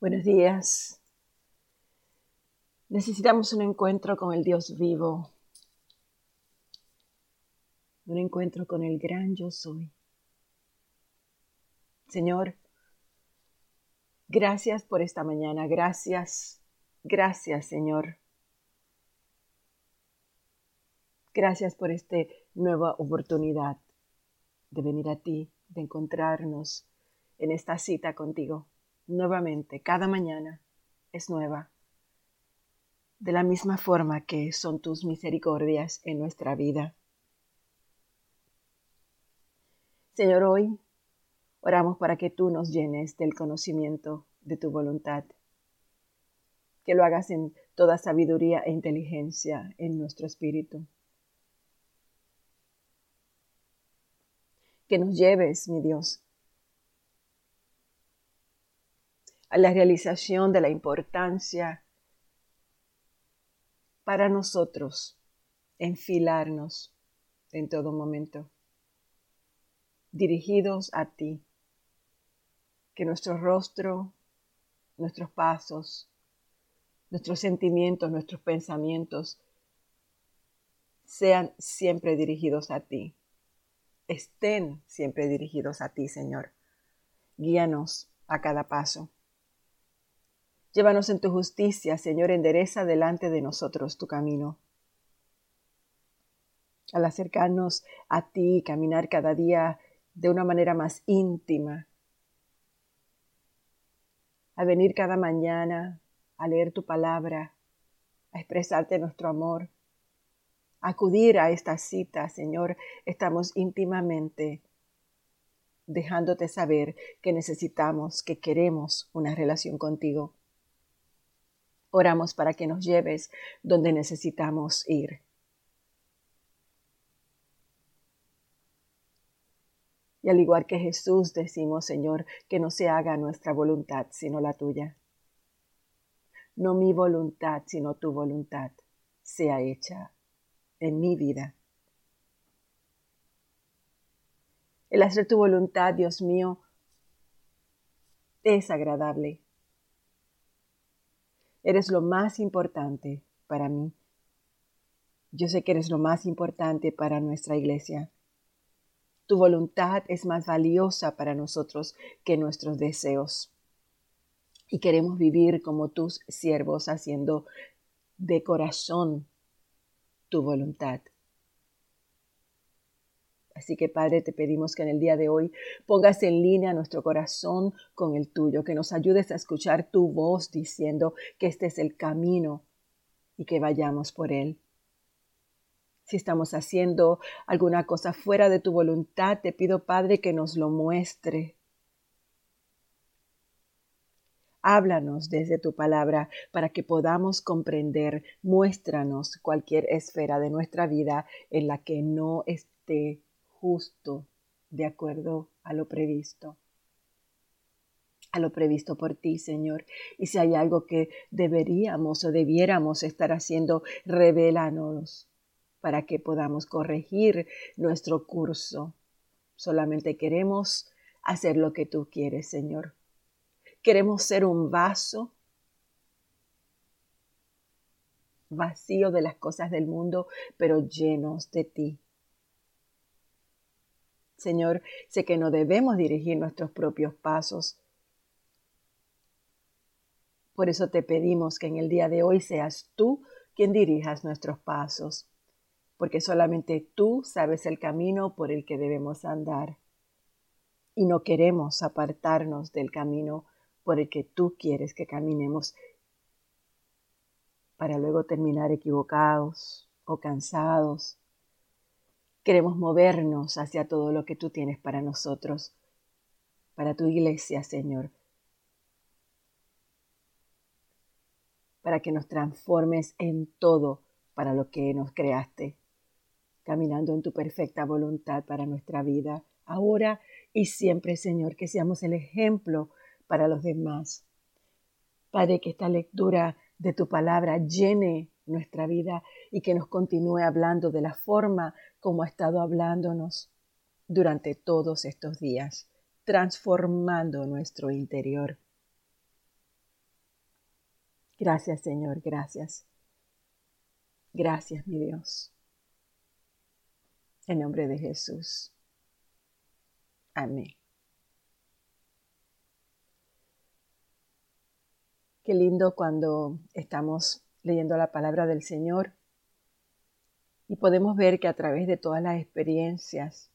Buenos días. Necesitamos un encuentro con el Dios vivo, un encuentro con el gran yo soy. Señor, gracias por esta mañana, gracias, gracias Señor. Gracias por esta nueva oportunidad de venir a ti, de encontrarnos en esta cita contigo nuevamente, cada mañana es nueva. De la misma forma que son tus misericordias en nuestra vida. Señor, hoy oramos para que tú nos llenes del conocimiento de tu voluntad. Que lo hagas en toda sabiduría e inteligencia en nuestro espíritu. Que nos lleves, mi Dios, a la realización de la importancia para nosotros enfilarnos en todo momento, dirigidos a ti, que nuestro rostro, nuestros pasos, nuestros sentimientos, nuestros pensamientos sean siempre dirigidos a ti, estén siempre dirigidos a ti, Señor. Guíanos a cada paso. Llévanos en tu justicia, Señor, endereza delante de nosotros tu camino. Al acercarnos a ti caminar cada día de una manera más íntima, a venir cada mañana a leer tu palabra, a expresarte nuestro amor, a acudir a esta cita, Señor, estamos íntimamente dejándote saber que necesitamos, que queremos una relación contigo. Oramos para que nos lleves donde necesitamos ir. Y al igual que Jesús decimos, Señor, que no se haga nuestra voluntad, sino la tuya. No mi voluntad, sino tu voluntad sea hecha en mi vida. El hacer tu voluntad, Dios mío, es agradable. Eres lo más importante para mí. Yo sé que eres lo más importante para nuestra iglesia. Tu voluntad es más valiosa para nosotros que nuestros deseos. Y queremos vivir como tus siervos, haciendo de corazón tu voluntad. Así que Padre, te pedimos que en el día de hoy pongas en línea nuestro corazón con el tuyo, que nos ayudes a escuchar tu voz diciendo que este es el camino y que vayamos por él. Si estamos haciendo alguna cosa fuera de tu voluntad, te pido, Padre, que nos lo muestre. Háblanos desde tu palabra para que podamos comprender. Muéstranos cualquier esfera de nuestra vida en la que no esté justo de acuerdo a lo previsto a lo previsto por ti, Señor. Y si hay algo que deberíamos o debiéramos estar haciendo, revélanos para que podamos corregir nuestro curso. Solamente queremos hacer lo que tú quieres, Señor. Queremos ser un vaso vacío de las cosas del mundo, pero llenos de ti. Señor, sé que no debemos dirigir nuestros propios pasos. Por eso te pedimos que en el día de hoy seas tú quien dirijas nuestros pasos, porque solamente tú sabes el camino por el que debemos andar. Y no queremos apartarnos del camino por el que tú quieres que caminemos para luego terminar equivocados o cansados Queremos movernos hacia todo lo que tú tienes para nosotros, para tu iglesia, Señor. Para que nos transformes en todo para lo que nos creaste, caminando en tu perfecta voluntad para nuestra vida, ahora y siempre, Señor, que seamos el ejemplo para los demás. Padre, que esta lectura de tu palabra llene nuestra vida y que nos continúe hablando de la forma como ha estado hablándonos durante todos estos días, transformando nuestro interior. Gracias, Señor, gracias. Gracias, mi Dios. En nombre de Jesús. Amén. Qué lindo cuando estamos leyendo la palabra del Señor. Y podemos ver que a través de todas las experiencias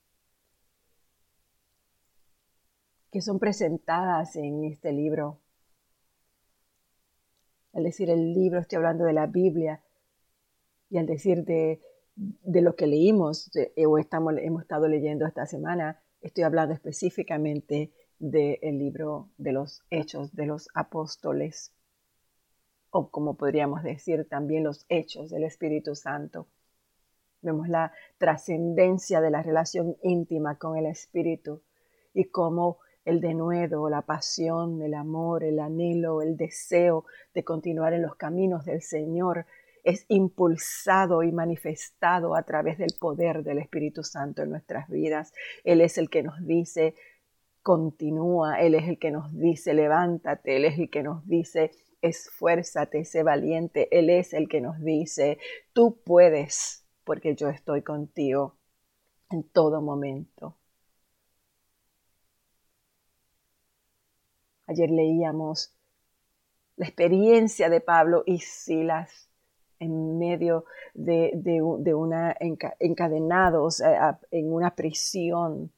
que son presentadas en este libro, al decir el libro estoy hablando de la Biblia y al decir de, lo que leímos o estamos, hemos estado leyendo esta semana, estoy hablando específicamente del libro de los hechos de los apóstoles o como podríamos decir también los hechos del Espíritu Santo. Vemos la trascendencia de la relación íntima con el Espíritu y cómo el denuedo, la pasión, el amor, el anhelo, el deseo de continuar en los caminos del Señor es impulsado y manifestado a través del poder del Espíritu Santo en nuestras vidas. Él es el que nos dice, continúa, Él es el que nos dice, levántate, Él es el que nos dice, esfuérzate, sé valiente, Él es el que nos dice, tú puedes porque yo estoy contigo en todo momento. Ayer leíamos la experiencia de Pablo y Silas en medio de, una encadenados en una prisión,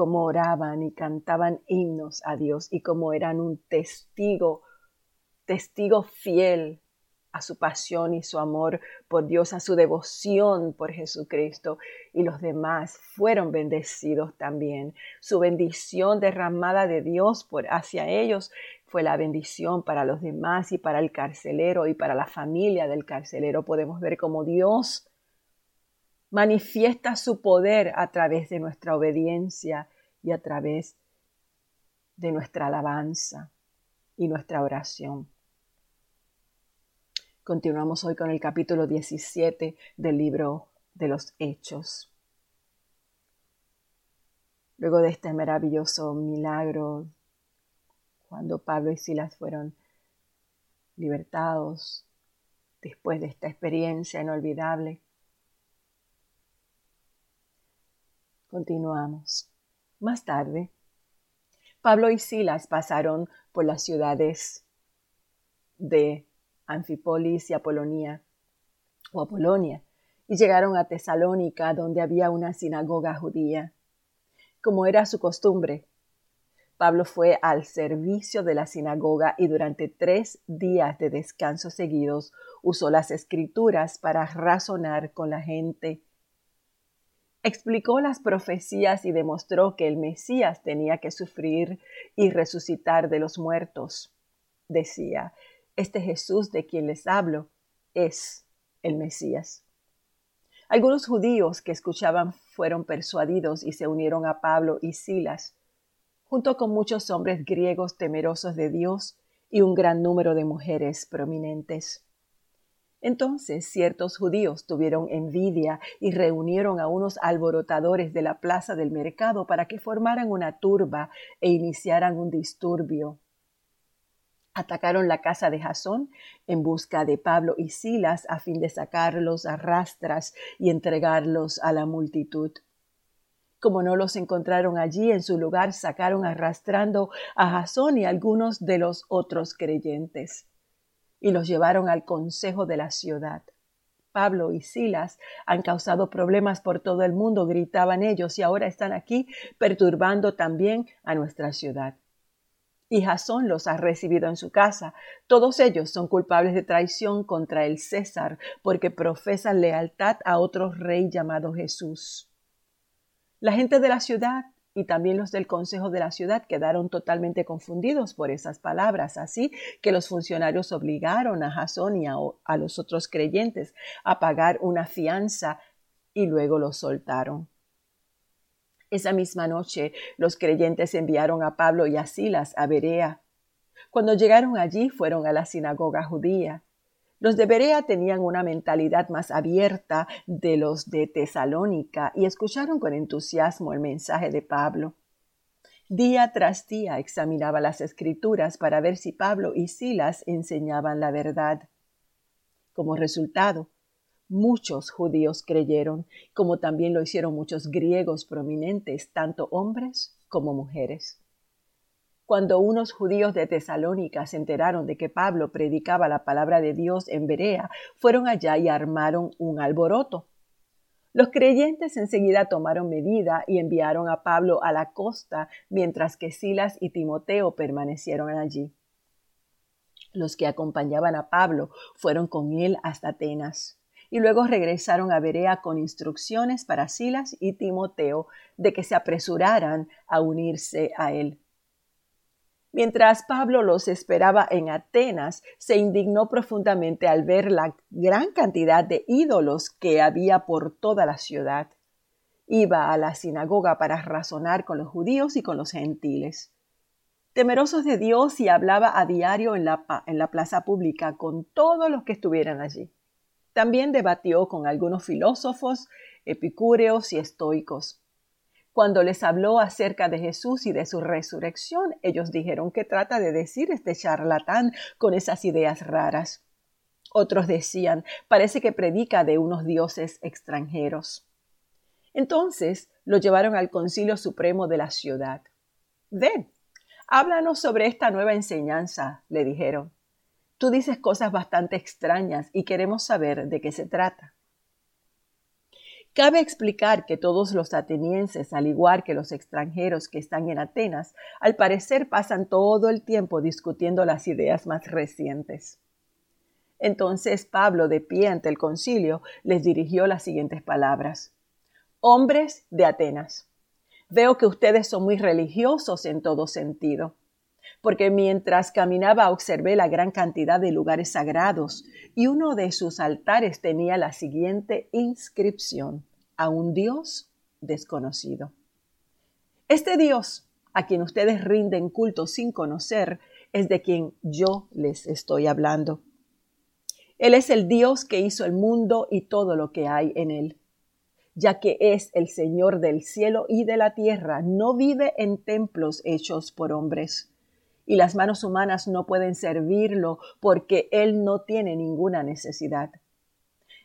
como oraban y cantaban himnos a Dios y como eran un testigo, testigo fiel a su pasión y su amor por Dios, a su devoción por Jesucristo y los demás fueron bendecidos también. Su bendición derramada de Dios por hacia ellos fue la bendición para los demás y para el carcelero y para la familia del carcelero. Podemos ver cómo Dios manifiesta su poder a través de nuestra obediencia y a través de nuestra alabanza y nuestra oración. Continuamos hoy con el capítulo 17 del libro de los Hechos. Luego de este maravilloso milagro, cuando Pablo y Silas fueron libertados, después de esta experiencia inolvidable, continuamos. Más tarde, Pablo y Silas pasaron por las ciudades de Anfipolis y Apolonia o Apolonia, y llegaron a Tesalónica, donde había una sinagoga judía. Como era su costumbre, Pablo fue al servicio de la sinagoga y durante tres días de descanso seguidos usó las escrituras para razonar con la gente. Explicó las profecías y demostró que el Mesías tenía que sufrir y resucitar de los muertos. Decía, este Jesús de quien les hablo es el Mesías. Algunos judíos que escuchaban fueron persuadidos y se unieron a Pablo y Silas, junto con muchos hombres griegos temerosos de Dios y un gran número de mujeres prominentes. Entonces ciertos judíos tuvieron envidia y reunieron a unos alborotadores de la plaza del mercado para que formaran una turba e iniciaran un disturbio atacaron la casa de Jasón en busca de Pablo y Silas a fin de sacarlos a rastras y entregarlos a la multitud. Como no los encontraron allí en su lugar, sacaron arrastrando a Jasón y algunos de los otros creyentes y los llevaron al consejo de la ciudad. Pablo y Silas han causado problemas por todo el mundo, gritaban ellos, y ahora están aquí perturbando también a nuestra ciudad y Jasón los ha recibido en su casa. Todos ellos son culpables de traición contra el César, porque profesan lealtad a otro rey llamado Jesús. La gente de la ciudad y también los del consejo de la ciudad quedaron totalmente confundidos por esas palabras, así que los funcionarios obligaron a Jasón y a, a los otros creyentes a pagar una fianza y luego los soltaron. Esa misma noche los creyentes enviaron a Pablo y a Silas a Berea. Cuando llegaron allí fueron a la sinagoga judía. Los de Berea tenían una mentalidad más abierta de los de Tesalónica y escucharon con entusiasmo el mensaje de Pablo. Día tras día examinaba las escrituras para ver si Pablo y Silas enseñaban la verdad. Como resultado, muchos judíos creyeron, como también lo hicieron muchos griegos prominentes, tanto hombres como mujeres. Cuando unos judíos de Tesalónica se enteraron de que Pablo predicaba la palabra de Dios en Berea, fueron allá y armaron un alboroto. Los creyentes enseguida tomaron medida y enviaron a Pablo a la costa, mientras que Silas y Timoteo permanecieron allí. Los que acompañaban a Pablo fueron con él hasta Atenas y luego regresaron a Berea con instrucciones para Silas y Timoteo de que se apresuraran a unirse a él. Mientras Pablo los esperaba en Atenas, se indignó profundamente al ver la gran cantidad de ídolos que había por toda la ciudad. Iba a la sinagoga para razonar con los judíos y con los gentiles. Temerosos de Dios y hablaba a diario en la, en la plaza pública con todos los que estuvieran allí. También debatió con algunos filósofos, epicúreos y estoicos. Cuando les habló acerca de Jesús y de su resurrección, ellos dijeron que trata de decir este charlatán con esas ideas raras. Otros decían, parece que predica de unos dioses extranjeros. Entonces lo llevaron al Concilio Supremo de la ciudad. Ven, háblanos sobre esta nueva enseñanza, le dijeron. Tú dices cosas bastante extrañas y queremos saber de qué se trata. Cabe explicar que todos los atenienses, al igual que los extranjeros que están en Atenas, al parecer pasan todo el tiempo discutiendo las ideas más recientes. Entonces Pablo, de pie ante el concilio, les dirigió las siguientes palabras. Hombres de Atenas, veo que ustedes son muy religiosos en todo sentido, porque mientras caminaba observé la gran cantidad de lugares sagrados y uno de sus altares tenía la siguiente inscripción a un Dios desconocido. Este Dios a quien ustedes rinden culto sin conocer es de quien yo les estoy hablando. Él es el Dios que hizo el mundo y todo lo que hay en él. Ya que es el Señor del cielo y de la tierra, no vive en templos hechos por hombres y las manos humanas no pueden servirlo porque Él no tiene ninguna necesidad.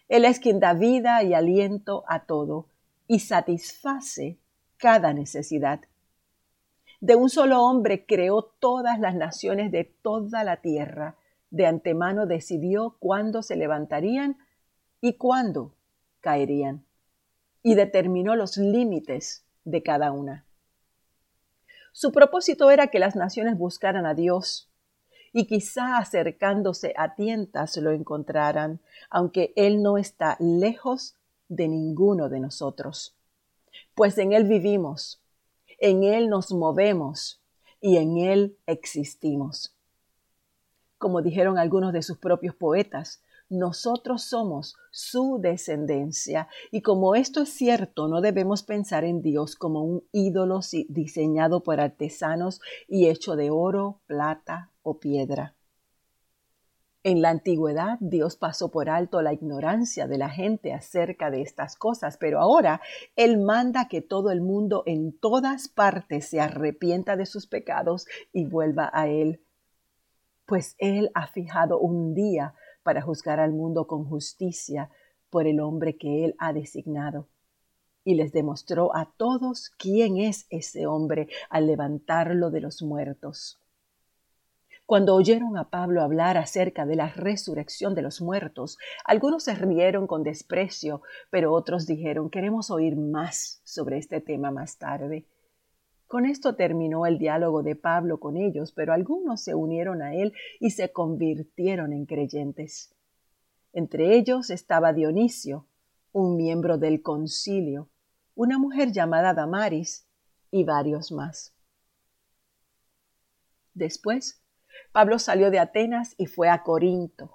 Él es quien da vida y aliento a todo y satisface cada necesidad. De un solo hombre creó todas las naciones de toda la tierra. De antemano decidió cuándo se levantarían y cuándo caerían. Y determinó los límites de cada una. Su propósito era que las naciones buscaran a Dios y quizá acercándose a tientas lo encontraran, aunque Él no está lejos de ninguno de nosotros. Pues en Él vivimos, en Él nos movemos y en Él existimos. Como dijeron algunos de sus propios poetas, nosotros somos su descendencia y como esto es cierto, no debemos pensar en Dios como un ídolo diseñado por artesanos y hecho de oro, plata o piedra. En la antigüedad Dios pasó por alto la ignorancia de la gente acerca de estas cosas, pero ahora Él manda que todo el mundo en todas partes se arrepienta de sus pecados y vuelva a Él, pues Él ha fijado un día para juzgar al mundo con justicia por el hombre que él ha designado. Y les demostró a todos quién es ese hombre al levantarlo de los muertos. Cuando oyeron a Pablo hablar acerca de la resurrección de los muertos, algunos se rieron con desprecio, pero otros dijeron queremos oír más sobre este tema más tarde. Con esto terminó el diálogo de Pablo con ellos, pero algunos se unieron a él y se convirtieron en creyentes. Entre ellos estaba Dionisio, un miembro del concilio, una mujer llamada Damaris y varios más. Después, Pablo salió de Atenas y fue a Corinto.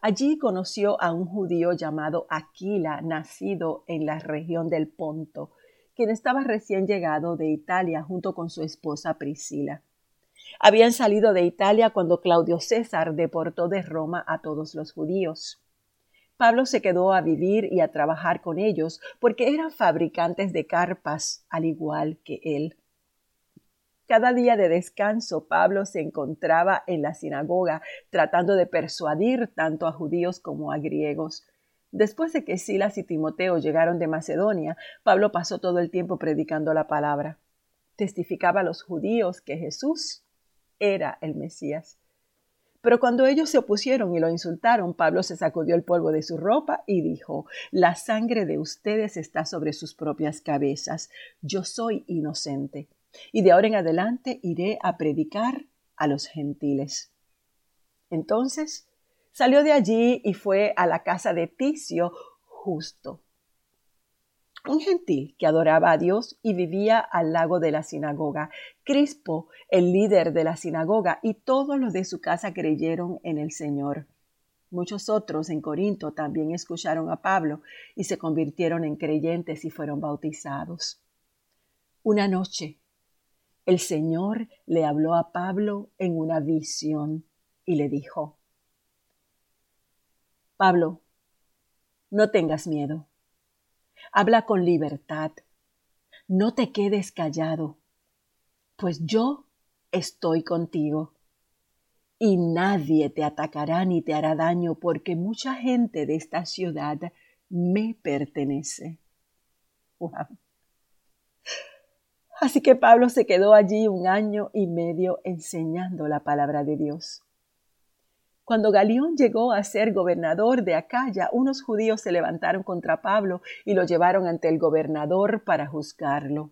Allí conoció a un judío llamado Aquila, nacido en la región del Ponto, quien estaba recién llegado de Italia junto con su esposa Priscila. Habían salido de Italia cuando Claudio César deportó de Roma a todos los judíos. Pablo se quedó a vivir y a trabajar con ellos porque eran fabricantes de carpas al igual que él. Cada día de descanso Pablo se encontraba en la sinagoga tratando de persuadir tanto a judíos como a griegos. Después de que Silas y Timoteo llegaron de Macedonia, Pablo pasó todo el tiempo predicando la palabra. Testificaba a los judíos que Jesús era el Mesías. Pero cuando ellos se opusieron y lo insultaron, Pablo se sacudió el polvo de su ropa y dijo, La sangre de ustedes está sobre sus propias cabezas. Yo soy inocente. Y de ahora en adelante iré a predicar a los gentiles. Entonces Salió de allí y fue a la casa de Ticio justo, un gentil que adoraba a Dios y vivía al lado de la sinagoga. Crispo, el líder de la sinagoga, y todos los de su casa creyeron en el Señor. Muchos otros en Corinto también escucharon a Pablo y se convirtieron en creyentes y fueron bautizados. Una noche, el Señor le habló a Pablo en una visión y le dijo, Pablo, no tengas miedo. Habla con libertad. No te quedes callado, pues yo estoy contigo. Y nadie te atacará ni te hará daño, porque mucha gente de esta ciudad me pertenece. Así que Pablo se quedó allí un año y medio enseñando la palabra de Dios. Cuando Galión llegó a ser gobernador de Acaya, unos judíos se levantaron contra Pablo y lo llevaron ante el gobernador para juzgarlo.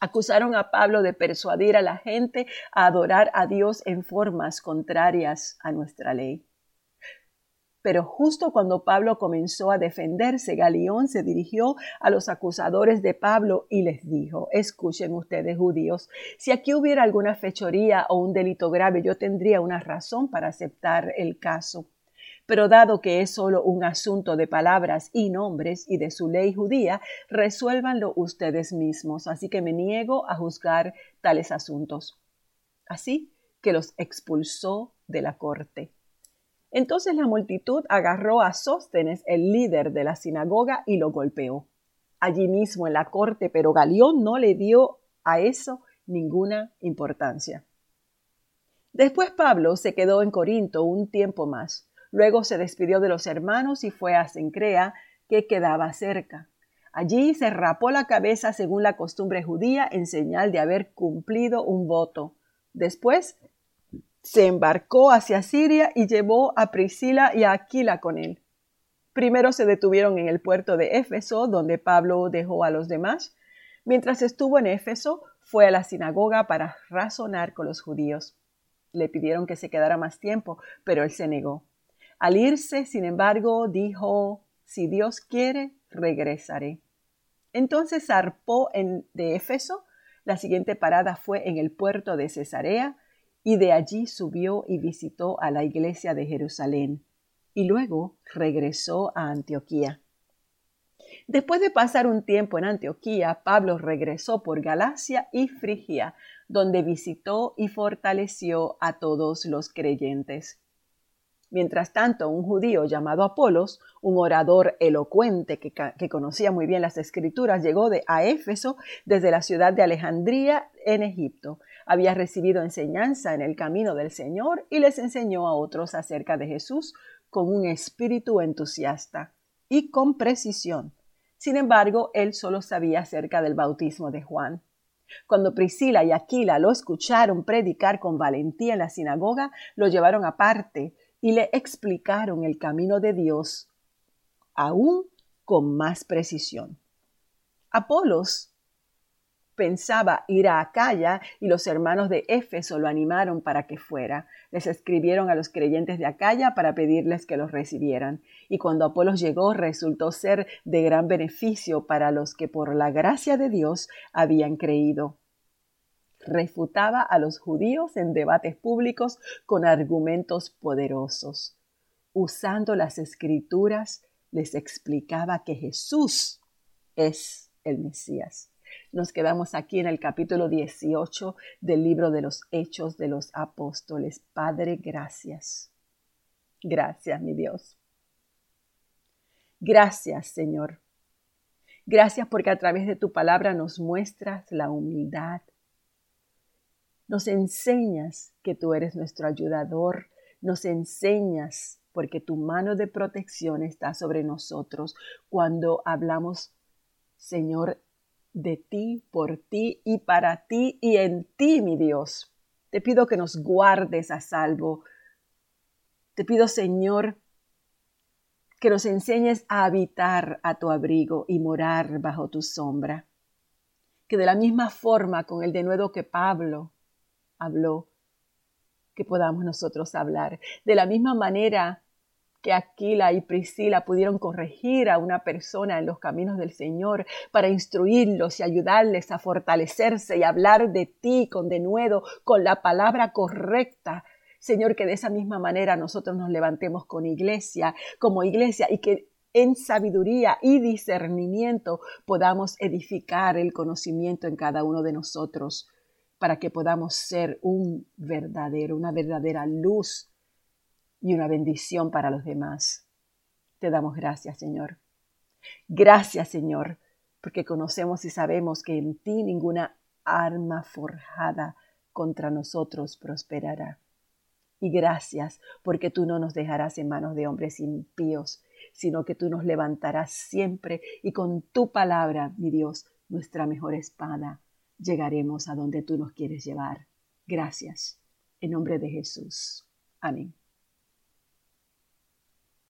Acusaron a Pablo de persuadir a la gente a adorar a Dios en formas contrarias a nuestra ley. Pero justo cuando Pablo comenzó a defenderse, Galión se dirigió a los acusadores de Pablo y les dijo, escuchen ustedes judíos, si aquí hubiera alguna fechoría o un delito grave, yo tendría una razón para aceptar el caso. Pero dado que es solo un asunto de palabras y nombres y de su ley judía, resuélvanlo ustedes mismos, así que me niego a juzgar tales asuntos. Así que los expulsó de la corte. Entonces la multitud agarró a Sóstenes, el líder de la sinagoga, y lo golpeó. Allí mismo en la corte, pero Galión no le dio a eso ninguna importancia. Después Pablo se quedó en Corinto un tiempo más. Luego se despidió de los hermanos y fue a Cencrea, que quedaba cerca. Allí se rapó la cabeza según la costumbre judía en señal de haber cumplido un voto. Después se embarcó hacia Siria y llevó a Priscila y a Aquila con él. Primero se detuvieron en el puerto de Éfeso, donde Pablo dejó a los demás. Mientras estuvo en Éfeso, fue a la sinagoga para razonar con los judíos. Le pidieron que se quedara más tiempo, pero él se negó. Al irse, sin embargo, dijo, si Dios quiere, regresaré. Entonces zarpó en, de Éfeso. La siguiente parada fue en el puerto de Cesarea, y de allí subió y visitó a la iglesia de Jerusalén, y luego regresó a Antioquía. Después de pasar un tiempo en Antioquía, Pablo regresó por Galacia y Frigia, donde visitó y fortaleció a todos los creyentes. Mientras tanto, un judío llamado Apolos, un orador elocuente que, conocía muy bien las escrituras, llegó de, a Éfeso desde la ciudad de Alejandría en Egipto había recibido enseñanza en el camino del Señor y les enseñó a otros acerca de Jesús con un espíritu entusiasta y con precisión. Sin embargo, él solo sabía acerca del bautismo de Juan. Cuando Priscila y Aquila lo escucharon predicar con valentía en la sinagoga, lo llevaron aparte y le explicaron el camino de Dios aún con más precisión. Apolos pensaba ir a Acaya y los hermanos de Éfeso lo animaron para que fuera. Les escribieron a los creyentes de Acaya para pedirles que los recibieran. Y cuando Apolos llegó resultó ser de gran beneficio para los que por la gracia de Dios habían creído. Refutaba a los judíos en debates públicos con argumentos poderosos. Usando las escrituras, les explicaba que Jesús es el Mesías. Nos quedamos aquí en el capítulo 18 del libro de los Hechos de los Apóstoles. Padre, gracias. Gracias, mi Dios. Gracias, Señor. Gracias porque a través de tu palabra nos muestras la humildad, Nos enseñas que tú eres nuestro ayudador, nos enseñas porque tu mano de protección está sobre nosotros cuando hablamos, Señor, de ti, por ti y para ti y en ti, mi Dios. Te pido que nos guardes a salvo. Te pido, Señor, que nos enseñes a habitar a tu abrigo y morar bajo tu sombra. Que de la misma forma con el denuedo que Pablo habló, que podamos nosotros hablar. De la misma manera que Aquila y Priscila pudieron corregir a una persona en los caminos del Señor para instruirlos y ayudarles a fortalecerse y hablar de ti con denuedo, con la palabra correcta. Señor, que de esa misma manera nosotros nos levantemos con iglesia, como iglesia, y que en sabiduría y discernimiento podamos edificar el conocimiento en cada uno de nosotros para que podamos ser un verdadero, una verdadera luz y una bendición para los demás. Te damos gracias, Señor. Gracias, Señor, porque conocemos y sabemos que en ti ninguna arma forjada contra nosotros prosperará. Y gracias porque tú no nos dejarás en manos de hombres impíos, sino que tú nos levantarás siempre y con tu palabra, mi Dios, nuestra mejor espada, llegaremos a donde tú nos quieres llevar. Gracias. En nombre de Jesús. Amén.